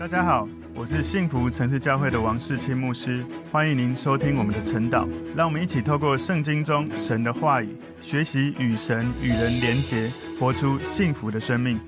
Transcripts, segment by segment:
大家好，我是幸福城市教会的王世清牧师，欢迎您收听我们的晨祷。让我们一起透过圣经中神的话语，学习与神与人连结，活出幸福的生命。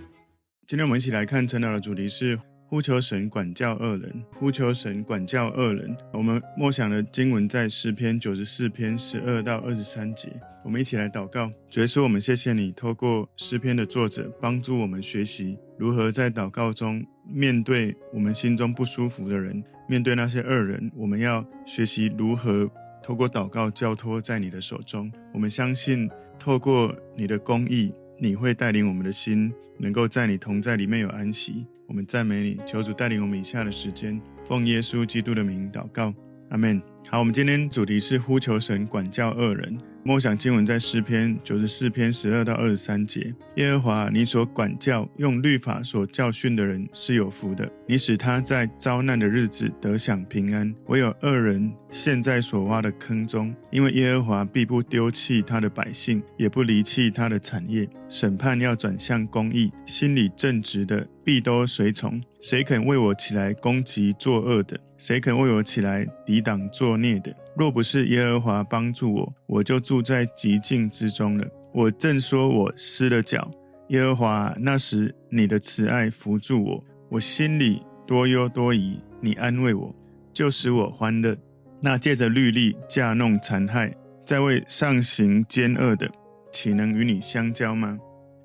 今天我们一起来看晨祷的主题是呼求神管教恶人，呼求神管教恶人。我们默想的经文在诗篇九十四篇十二到二十三节。我们一起来祷告，主耶稣，我们谢谢你，透过诗篇的作者帮助我们学习如何在祷告中。面对我们心中不舒服的人，面对那些恶人，我们要学习如何透过祷告交托在你的手中。我们相信，透过你的公义，你会带领我们的心，能够在你同在里面有安息。我们赞美你，求主带领我们以下的时间，奉耶稣基督的名祷告，阿门。好，我们今天主题是呼求神管教恶人。默想经文在诗篇九十四篇十二到二十三节。耶和华，你所管教、用律法所教训的人是有福的。你使他在遭难的日子得享平安。唯有恶人陷在所挖的坑中，因为耶和华必不丢弃他的百姓，也不离弃他的产业。审判要转向公义，心里正直的必都随从。谁肯为我起来攻击作恶的？谁肯为我起来抵挡作孽的？若不是耶和华帮助我，我就住在极境之中了。我正说我失了脚，耶和华，那时你的慈爱扶助我，我心里多忧多疑，你安慰我，就使我欢乐。那借着律例架弄残害，在为上行奸恶的，岂能与你相交吗？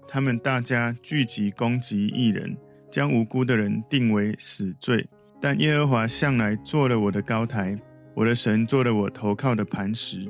他们大家聚集攻击一人，将无辜的人定为死罪。但耶和华向来做了我的高台。我的神做了我投靠的磐石，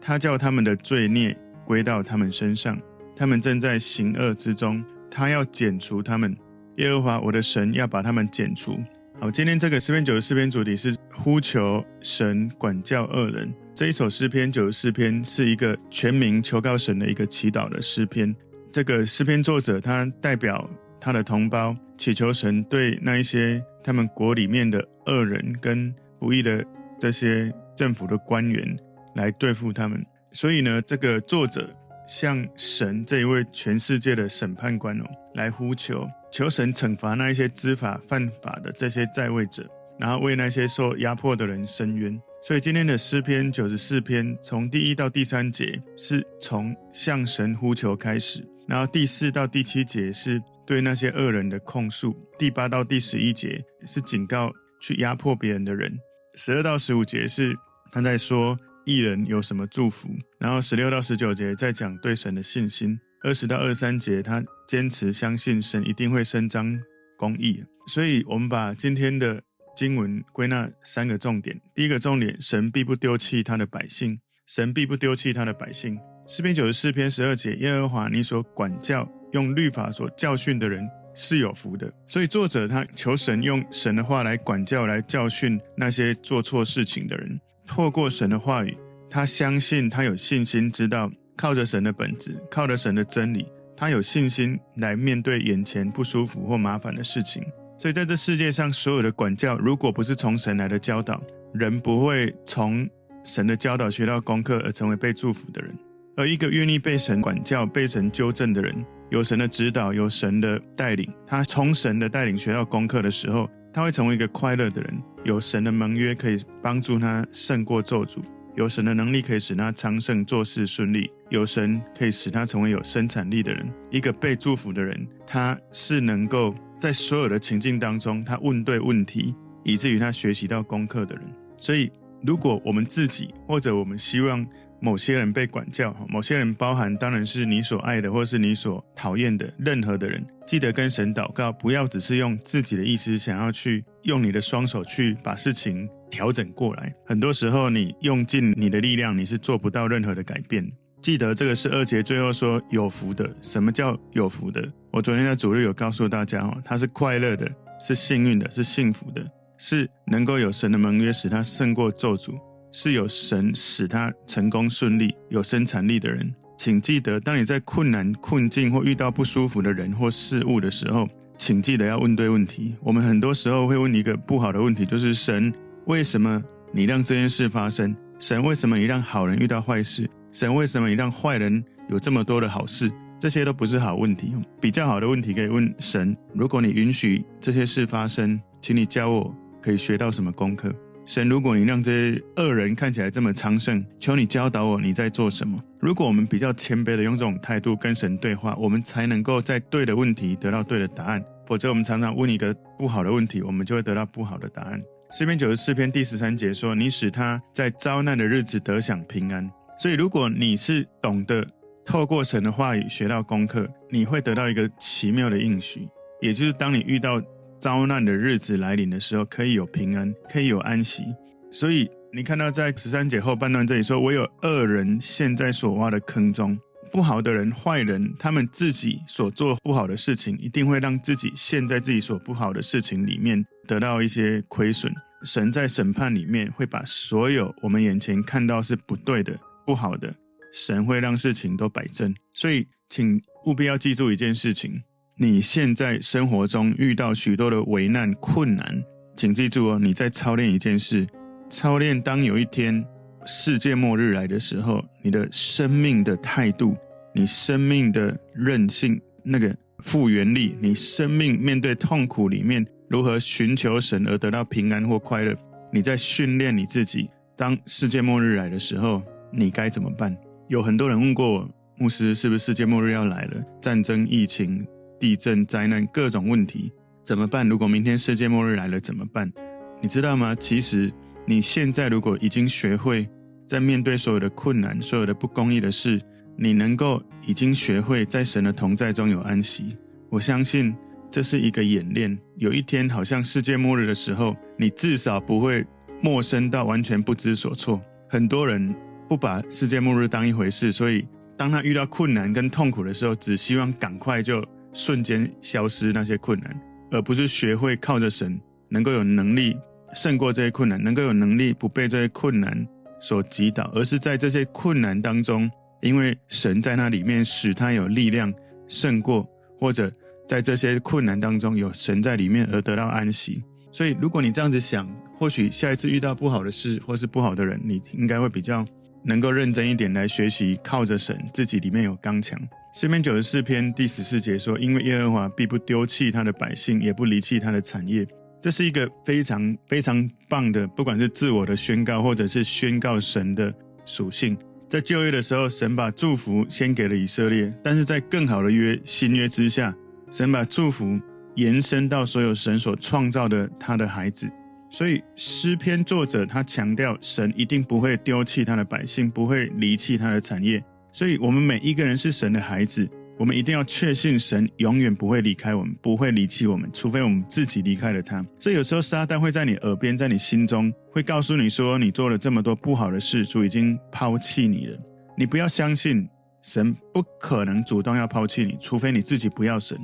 他叫他们的罪孽归到他们身上，他们正在行恶之中，他要剪除他们。耶和华我的神要把他们剪除。好，今天这个诗篇九十四篇主题是呼求神管教恶人。这一首诗篇九十四篇是一个全民求告神的一个祈祷的诗篇。这个诗篇作者他代表他的同胞祈求神对那一些他们国里面的恶人跟不义的。这些政府的官员来对付他们，所以呢，这个作者向神这一位全世界的审判官哦，来呼求，求神惩罚那一些知法犯法的这些在位者，然后为那些受压迫的人伸冤。所以今天的诗篇九十四篇，从第一到第三节是从向神呼求开始，然后第四到第七节是对那些恶人的控诉，第八到第十一节是警告去压迫别人的人。十二到十五节是他在说义人有什么祝福，然后十六到十九节在讲对神的信心，二十到二三节他坚持相信神一定会伸张公义。所以，我们把今天的经文归纳三个重点：第一个重点，神必不丢弃他的百姓；神必不丢弃他的百姓。诗篇九十四篇十二节，耶和华你所管教、用律法所教训的人。是有福的，所以作者他求神用神的话来管教、来教训那些做错事情的人。透过神的话语，他相信他有信心，知道靠着神的本质，靠着神的真理，他有信心来面对眼前不舒服或麻烦的事情。所以在这世界上，所有的管教，如果不是从神来的教导，人不会从神的教导学到功课而成为被祝福的人。而一个愿意被神管教、被神纠正的人。有神的指导，有神的带领，他从神的带领学到功课的时候，他会成为一个快乐的人。有神的盟约可以帮助他胜过咒诅，有神的能力可以使他昌盛，做事顺利，有神可以使他成为有生产力的人。一个被祝福的人，他是能够在所有的情境当中，他问对问题，以至于他学习到功课的人。所以，如果我们自己或者我们希望，某些人被管教，某些人包含当然是你所爱的，或是你所讨厌的任何的人。记得跟神祷告，不要只是用自己的意思想要去用你的双手去把事情调整过来。很多时候，你用尽你的力量，你是做不到任何的改变。记得这个是二节最后说有福的。什么叫有福的？我昨天在主日有告诉大家哦，他是快乐的，是幸运的，是幸福的，是能够有神的盟约使他胜过咒诅。是有神使他成功顺利、有生产力的人，请记得，当你在困难、困境或遇到不舒服的人或事物的时候，请记得要问对问题。我们很多时候会问一个不好的问题，就是神，为什么你让这件事发生？神，为什么你让好人遇到坏事？神，为什么你让坏人有这么多的好事？这些都不是好问题。比较好的问题可以问神：如果你允许这些事发生，请你教我可以学到什么功课？神，如果你让这些恶人看起来这么昌盛，求你教导我你在做什么？如果我们比较谦卑的用这种态度跟神对话，我们才能够在对的问题得到对的答案。否则，我们常常问一个不好的问题，我们就会得到不好的答案。诗篇九十四篇第十三节说：“你使他在遭难的日子得享平安。”所以，如果你是懂得透过神的话语学到功课，你会得到一个奇妙的应许，也就是当你遇到遭难的日子来临的时候，可以有平安，可以有安息。所以，你看到在十三节后半段这里说：“唯有恶人陷在所挖的坑中，不好的人、坏人，他们自己所做不好的事情，一定会让自己陷在自己所不好的事情里面，得到一些亏损。神在审判里面会把所有我们眼前看到是不对的。”不好的，神会让事情都摆正，所以请务必要记住一件事情：你现在生活中遇到许多的危难困难，请记住哦，你在操练一件事，操练当有一天世界末日来的时候，你的生命的态度，你生命的韧性，那个复原力，你生命面对痛苦里面如何寻求神而得到平安或快乐，你在训练你自己，当世界末日来的时候。你该怎么办？有很多人问过我，牧师，是不是世界末日要来了？战争、疫情、地震、灾难，各种问题怎么办？如果明天世界末日来了怎么办？你知道吗？其实你现在如果已经学会在面对所有的困难、所有的不公义的事，你能够已经学会在神的同在中有安息。我相信这是一个演练。有一天，好像世界末日的时候，你至少不会陌生到完全不知所措。很多人。不把世界末日当一回事，所以当他遇到困难跟痛苦的时候，只希望赶快就瞬间消失那些困难，而不是学会靠着神，能够有能力胜过这些困难，能够有能力不被这些困难所击倒，而是在这些困难当中，因为神在那里面使他有力量胜过，或者在这些困难当中有神在里面而得到安息。所以，如果你这样子想，或许下一次遇到不好的事或是不好的人，你应该会比较。能够认真一点来学习，靠着神，自己里面有刚强。诗篇九十四篇第十四节说：“因为耶和华必不丢弃他的百姓，也不离弃他的产业。”这是一个非常非常棒的，不管是自我的宣告，或者是宣告神的属性。在旧约的时候，神把祝福先给了以色列，但是在更好的约新约之下，神把祝福延伸到所有神所创造的他的孩子。所以诗篇作者他强调，神一定不会丢弃他的百姓，不会离弃他的产业。所以，我们每一个人是神的孩子，我们一定要确信神永远不会离开我们，不会离弃我们，除非我们自己离开了他。所以，有时候撒旦会在你耳边，在你心中会告诉你说，你做了这么多不好的事，主已经抛弃你了。你不要相信，神不可能主动要抛弃你，除非你自己不要神。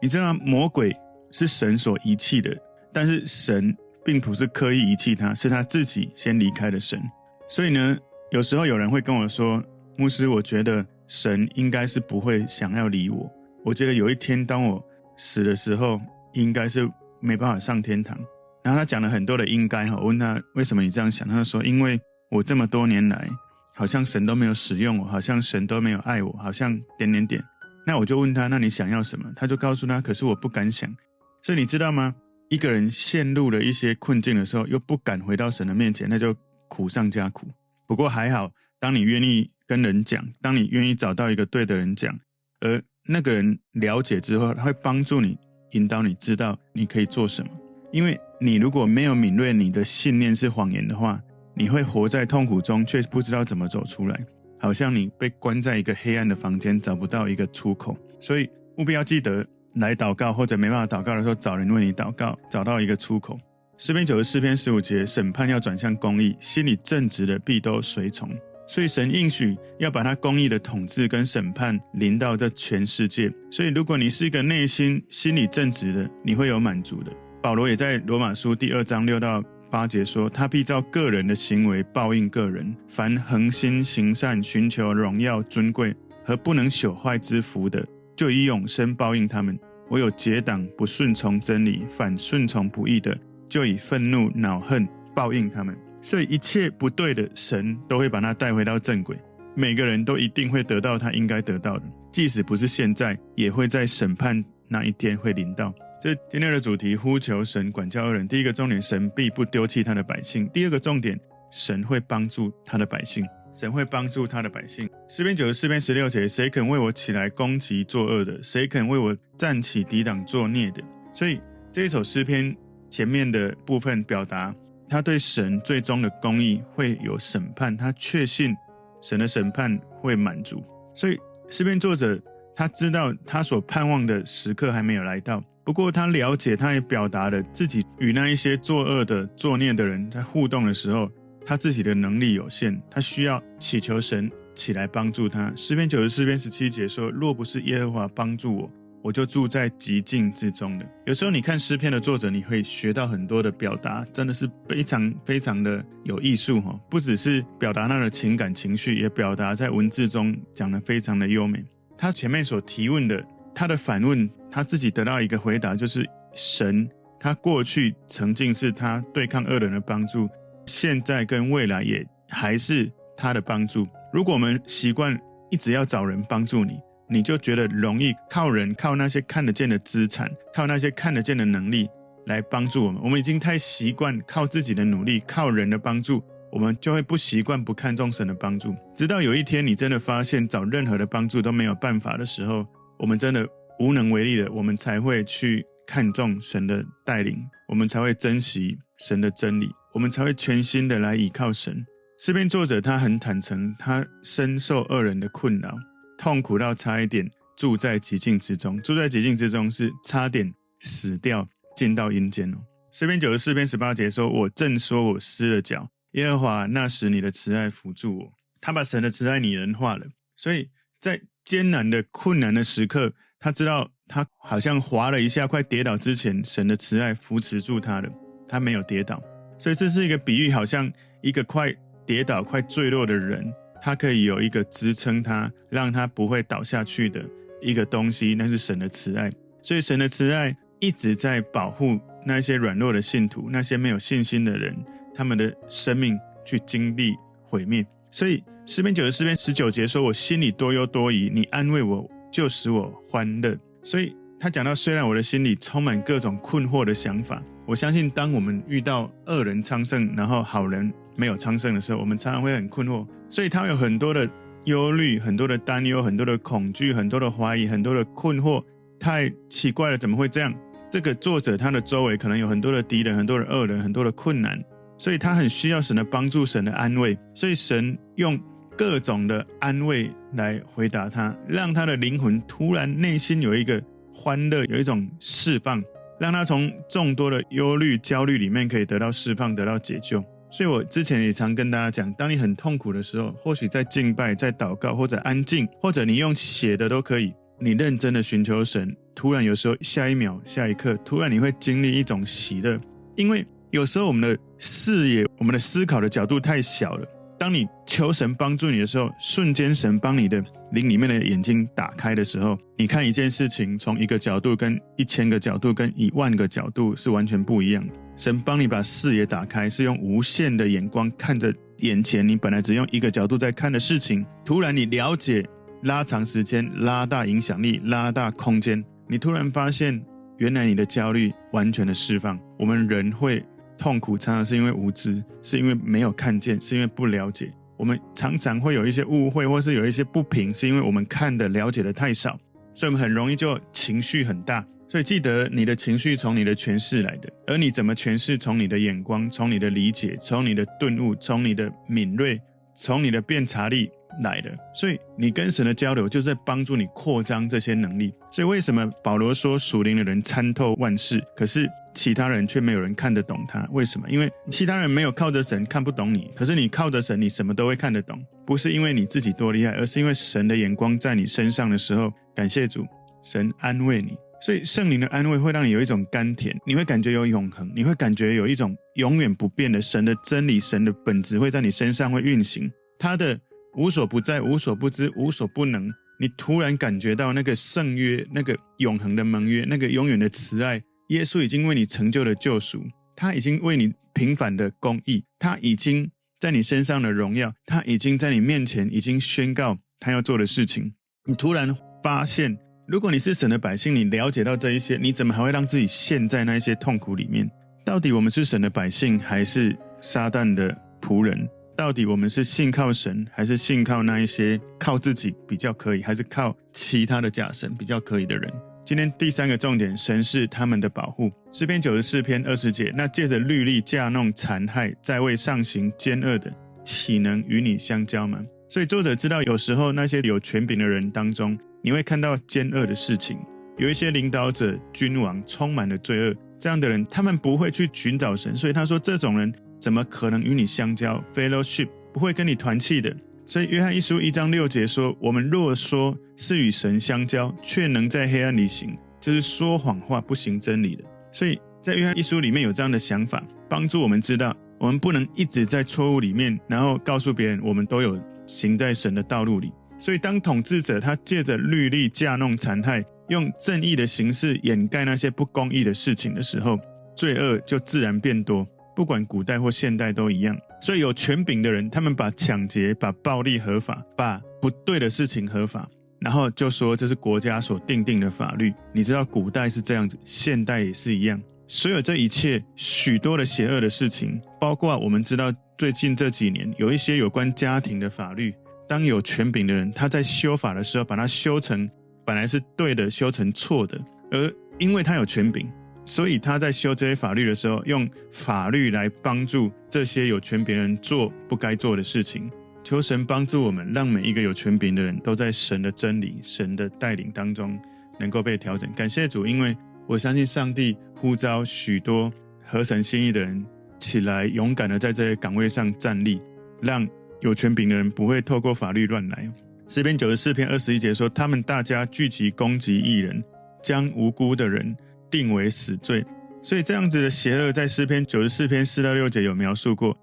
你知道魔鬼是神所遗弃的，但是神。并不是刻意遗弃他，是他自己先离开了神。所以呢，有时候有人会跟我说：“牧师，我觉得神应该是不会想要理我。我觉得有一天当我死的时候，应该是没办法上天堂。”然后他讲了很多的应该哈，我问他为什么你这样想，他说：“因为我这么多年来，好像神都没有使用我，好像神都没有爱我，好像点点点。”那我就问他：“那你想要什么？”他就告诉他：“可是我不敢想。”所以你知道吗？一个人陷入了一些困境的时候，又不敢回到神的面前，那就苦上加苦。不过还好，当你愿意跟人讲，当你愿意找到一个对的人讲，而那个人了解之后，他会帮助你，引导你知道你可以做什么。因为你如果没有敏锐，你的信念是谎言的话，你会活在痛苦中，却不知道怎么走出来，好像你被关在一个黑暗的房间，找不到一个出口。所以务必要记得。来祷告，或者没办法祷告的时候，找人为你祷告，找到一个出口。诗篇九十四篇十五节，审判要转向公义，心里正直的必都随从。所以神应许要把他公义的统治跟审判临到这全世界。所以如果你是一个内心心里正直的，你会有满足的。保罗也在罗马书第二章六到八节说，他必照个人的行为报应个人。凡恒心行善、寻求荣耀尊贵和不能朽坏之福的。就以永生报应他们。唯有结党不顺从真理，反顺从不义的，就以愤怒恼恨报应他们。所以一切不对的，神都会把他带回到正轨。每个人都一定会得到他应该得到的。即使不是现在，也会在审判那一天会临到。这今天的主题，呼求神管教恶人。第一个重点，神必不丢弃他的百姓；第二个重点，神会帮助他的百姓。神会帮助他的百姓。诗篇九十四篇十六节：谁肯为我起来攻击作恶的？谁肯为我站起抵挡作孽的？所以这一首诗篇前面的部分表达，他对神最终的公义会有审判，他确信神的审判会满足。所以诗篇作者他知道他所盼望的时刻还没有来到，不过他了解，他也表达了自己与那一些作恶的作孽的人在互动的时候。他自己的能力有限，他需要祈求神起来帮助他。诗篇九十四篇十七节说：“若不是耶和华帮助我，我就住在极境之中的。”有时候你看诗篇的作者，你会学到很多的表达，真的是非常非常的有艺术哈！不只是表达他的情感情绪，也表达在文字中讲得非常的优美。他前面所提问的，他的反问，他自己得到一个回答，就是神，他过去曾经是他对抗恶人的帮助。现在跟未来也还是他的帮助。如果我们习惯一直要找人帮助你，你就觉得容易靠人、靠那些看得见的资产、靠那些看得见的能力来帮助我们。我们已经太习惯靠自己的努力、靠人的帮助，我们就会不习惯不看重神的帮助。直到有一天，你真的发现找任何的帮助都没有办法的时候，我们真的无能为力了，我们才会去看重神的带领，我们才会珍惜神的真理。我们才会全心的来倚靠神。诗篇作者他很坦诚，他深受恶人的困扰，痛苦到差一点住在寂静之中。住在寂静之中是差点死掉，进到阴间哦。诗篇九十四篇十八节说：“我正说我失了脚，耶和华那时你的慈爱扶助我。”他把神的慈爱拟人化了，所以在艰难的困难的时刻，他知道他好像滑了一下，快跌倒之前，神的慈爱扶持住他了，他没有跌倒。所以这是一个比喻，好像一个快跌倒、快坠落的人，他可以有一个支撑他，让他不会倒下去的一个东西，那是神的慈爱。所以神的慈爱一直在保护那些软弱的信徒，那些没有信心的人，他们的生命去经历毁灭。所以诗篇九十四篇十九节说：“我心里多忧多疑，你安慰我，就使我欢乐。”所以他讲到，虽然我的心里充满各种困惑的想法。我相信，当我们遇到恶人昌盛，然后好人没有昌盛的时候，我们常常会很困惑。所以他有很多的忧虑、很多的担忧、很多的恐惧、很多的怀疑、很多的困惑。太奇怪了，怎么会这样？这个作者他的周围可能有很多的敌人、很多的恶人、很多的困难，所以他很需要神的帮助、神的安慰。所以神用各种的安慰来回答他，让他的灵魂突然内心有一个欢乐，有一种释放。让他从众多的忧虑、焦虑里面可以得到释放、得到解救。所以我之前也常跟大家讲，当你很痛苦的时候，或许在敬拜、在祷告，或者安静，或者你用写的都可以，你认真的寻求神。突然有时候下一秒、下一刻，突然你会经历一种喜乐，因为有时候我们的视野、我们的思考的角度太小了。当你求神帮助你的时候，瞬间神帮你的灵里面的眼睛打开的时候，你看一件事情从一个角度跟一千个角度跟一万个角度是完全不一样的。神帮你把视野打开，是用无限的眼光看着眼前你本来只用一个角度在看的事情，突然你了解，拉长时间、拉大影响力、拉大空间，你突然发现原来你的焦虑完全的释放。我们人会。痛苦常常是因为无知，是因为没有看见，是因为不了解。我们常常会有一些误会，或是有一些不平，是因为我们看的了解的太少，所以我们很容易就情绪很大。所以记得你的情绪从你的诠释来的，而你怎么诠释，从你的眼光，从你的理解，从你的顿悟，从你的敏锐，从你的辩察力来的。所以你跟神的交流，就是在帮助你扩张这些能力。所以为什么保罗说属灵的人参透万事？可是。其他人却没有人看得懂他，为什么？因为其他人没有靠着神看不懂你，可是你靠着神，你什么都会看得懂。不是因为你自己多厉害，而是因为神的眼光在你身上的时候，感谢主，神安慰你。所以圣灵的安慰会让你有一种甘甜，你会感觉有永恒，你会感觉有一种永远不变的神的真理、神的本质会在你身上会运行。他的无所不在、无所不知、无所不能，你突然感觉到那个圣约、那个永恒的盟约、那个永远的慈爱。耶稣已经为你成就了救赎，他已经为你平反的公义，他已经在你身上的荣耀，他已经在你面前已经宣告他要做的事情。你突然发现，如果你是神的百姓，你了解到这一些，你怎么还会让自己陷在那一些痛苦里面？到底我们是神的百姓，还是撒旦的仆人？到底我们是信靠神，还是信靠那一些靠自己比较可以，还是靠其他的假神比较可以的人？今天第三个重点，神是他们的保护。诗篇九十四篇二十节，那借着律例架弄残害，在位上行奸恶的，岂能与你相交吗？所以作者知道，有时候那些有权柄的人当中，你会看到奸恶的事情，有一些领导者、君王充满了罪恶，这样的人他们不会去寻找神，所以他说这种人。怎么可能与你相交？Fellowship 不会跟你团契的。所以约翰一书一章六节说：“我们若说是与神相交，却能在黑暗里行，就是说谎话，不行真理的。”所以在约翰一书里面有这样的想法，帮助我们知道，我们不能一直在错误里面，然后告诉别人我们都有行在神的道路里。所以当统治者他借着律例架弄残害，用正义的形式掩盖那些不公义的事情的时候，罪恶就自然变多。不管古代或现代都一样，所以有权柄的人，他们把抢劫、把暴力合法，把不对的事情合法，然后就说这是国家所定定的法律。你知道古代是这样子，现代也是一样。所有这一切许多的邪恶的事情，包括我们知道最近这几年有一些有关家庭的法律，当有权柄的人他在修法的时候，把它修成本来是对的，修成错的，而因为他有权柄。所以他在修这些法律的时候，用法律来帮助这些有权柄人做不该做的事情。求神帮助我们，让每一个有权柄的人都在神的真理、神的带领当中能够被调整。感谢主，因为我相信上帝呼召许多合神心意的人起来，勇敢的在这些岗位上站立，让有权柄的人不会透过法律乱来。诗篇九十四篇二十一节说：“他们大家聚集攻击义人，将无辜的人。”定为死罪，所以这样子的邪恶，在诗篇九十四篇四到六节有描述过。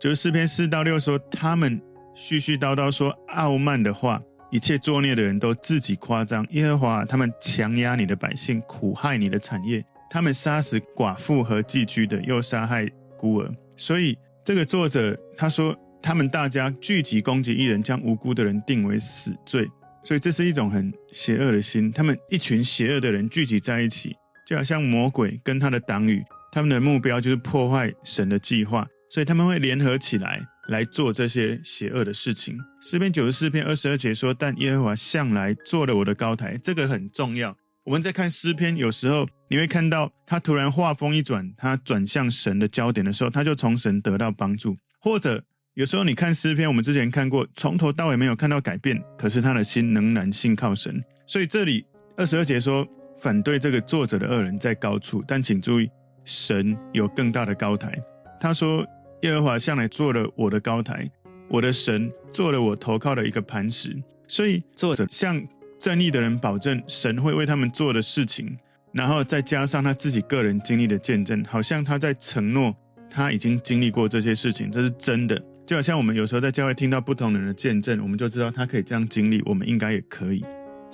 九十四篇四到六说，他们絮絮叨叨说傲慢的话，一切作孽的人都自己夸张。耶和华，他们强压你的百姓，苦害你的产业，他们杀死寡妇和寄居的，又杀害孤儿。所以这个作者他说，他们大家聚集攻击一人，将无辜的人定为死罪。所以这是一种很邪恶的心，他们一群邪恶的人聚集在一起。就好像魔鬼跟他的党羽，他们的目标就是破坏神的计划，所以他们会联合起来来做这些邪恶的事情。诗篇九十四篇二十二节说：“但耶和华向来做了我的高台。”这个很重要。我们在看诗篇，有时候你会看到他突然话锋一转，他转向神的焦点的时候，他就从神得到帮助；或者有时候你看诗篇，我们之前看过，从头到尾没有看到改变，可是他的心仍然信靠神。所以这里二十二节说。反对这个作者的恶人在高处，但请注意，神有更大的高台。他说：“耶和华向来做了我的高台，我的神做了我投靠的一个磐石。”所以作者向正义的人保证，神会为他们做的事情，然后再加上他自己个人经历的见证，好像他在承诺他已经经历过这些事情，这是真的。就好像我们有时候在教会听到不同人的见证，我们就知道他可以这样经历，我们应该也可以。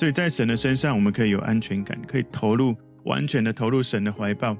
所以在神的身上，我们可以有安全感，可以投入完全的投入神的怀抱。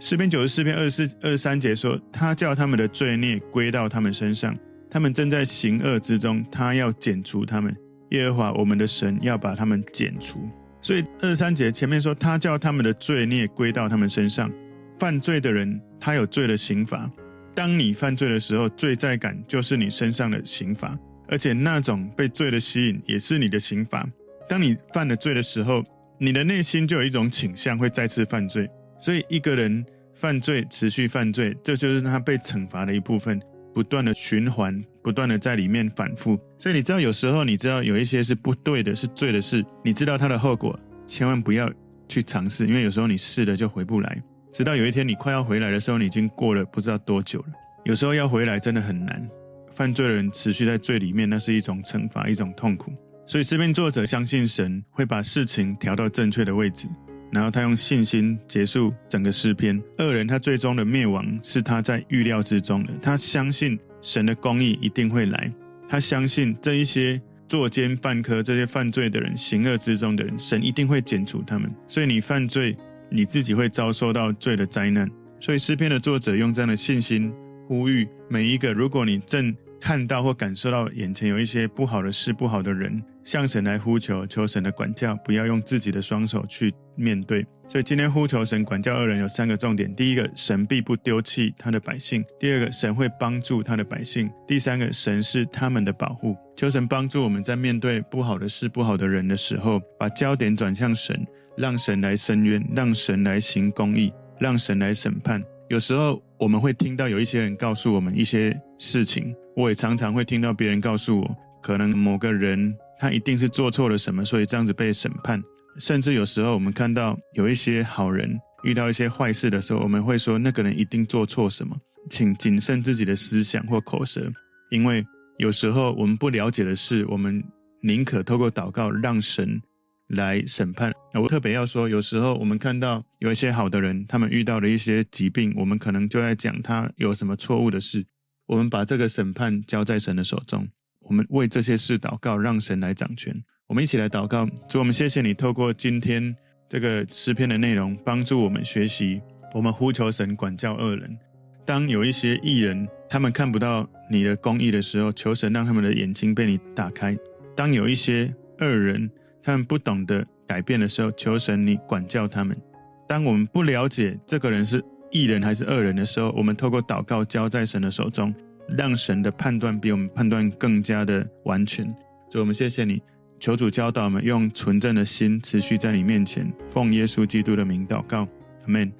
诗篇九十四篇二十四、二三节说：“他叫他们的罪孽归到他们身上，他们正在行恶之中，他要剪除他们。耶和华我们的神要把他们剪除。”所以二三节前面说：“他叫他们的罪孽归到他们身上。”犯罪的人他有罪的刑罚。当你犯罪的时候，罪在感就是你身上的刑罚，而且那种被罪的吸引也是你的刑罚。当你犯了罪的时候，你的内心就有一种倾向会再次犯罪。所以一个人犯罪，持续犯罪，这就是他被惩罚的一部分，不断的循环，不断的在里面反复。所以你知道，有时候你知道有一些是不对的，是罪的事，你知道它的后果，千万不要去尝试，因为有时候你试了就回不来。直到有一天你快要回来的时候，你已经过了不知道多久了。有时候要回来真的很难。犯罪的人持续在罪里面，那是一种惩罚，一种痛苦。所以诗篇作者相信神会把事情调到正确的位置，然后他用信心结束整个诗篇。恶人他最终的灭亡是他在预料之中的，他相信神的公义一定会来，他相信这一些作奸犯科、这些犯罪的人、行恶之中的人，神一定会剪除他们。所以你犯罪，你自己会遭受到罪的灾难。所以诗篇的作者用这样的信心呼吁每一个：如果你正看到或感受到眼前有一些不好的事、不好的人，向神来呼求，求神的管教，不要用自己的双手去面对。所以今天呼求神管教二人有三个重点：第一个，神必不丢弃他的百姓；第二个，神会帮助他的百姓；第三个，神是他们的保护。求神帮助我们在面对不好的事、不好的人的时候，把焦点转向神，让神来伸冤，让神来行公义，让神来审判。有时候我们会听到有一些人告诉我们一些事情，我也常常会听到别人告诉我，可能某个人。他一定是做错了什么，所以这样子被审判。甚至有时候我们看到有一些好人遇到一些坏事的时候，我们会说那个人一定做错什么。请谨慎自己的思想或口舌，因为有时候我们不了解的事，我们宁可透过祷告让神来审判。我特别要说，有时候我们看到有一些好的人，他们遇到了一些疾病，我们可能就在讲他有什么错误的事，我们把这个审判交在神的手中。我们为这些事祷告，让神来掌权。我们一起来祷告，主，我们谢谢你透过今天这个诗篇的内容，帮助我们学习。我们呼求神管教恶人。当有一些异人他们看不到你的公义的时候，求神让他们的眼睛被你打开。当有一些恶人他们不懂得改变的时候，求神你管教他们。当我们不了解这个人是异人还是恶人的时候，我们透过祷告交在神的手中。让神的判断比我们判断更加的完全，所以我们谢谢你，求主教导我们用纯正的心持续在你面前，奉耶稣基督的名祷告，阿门。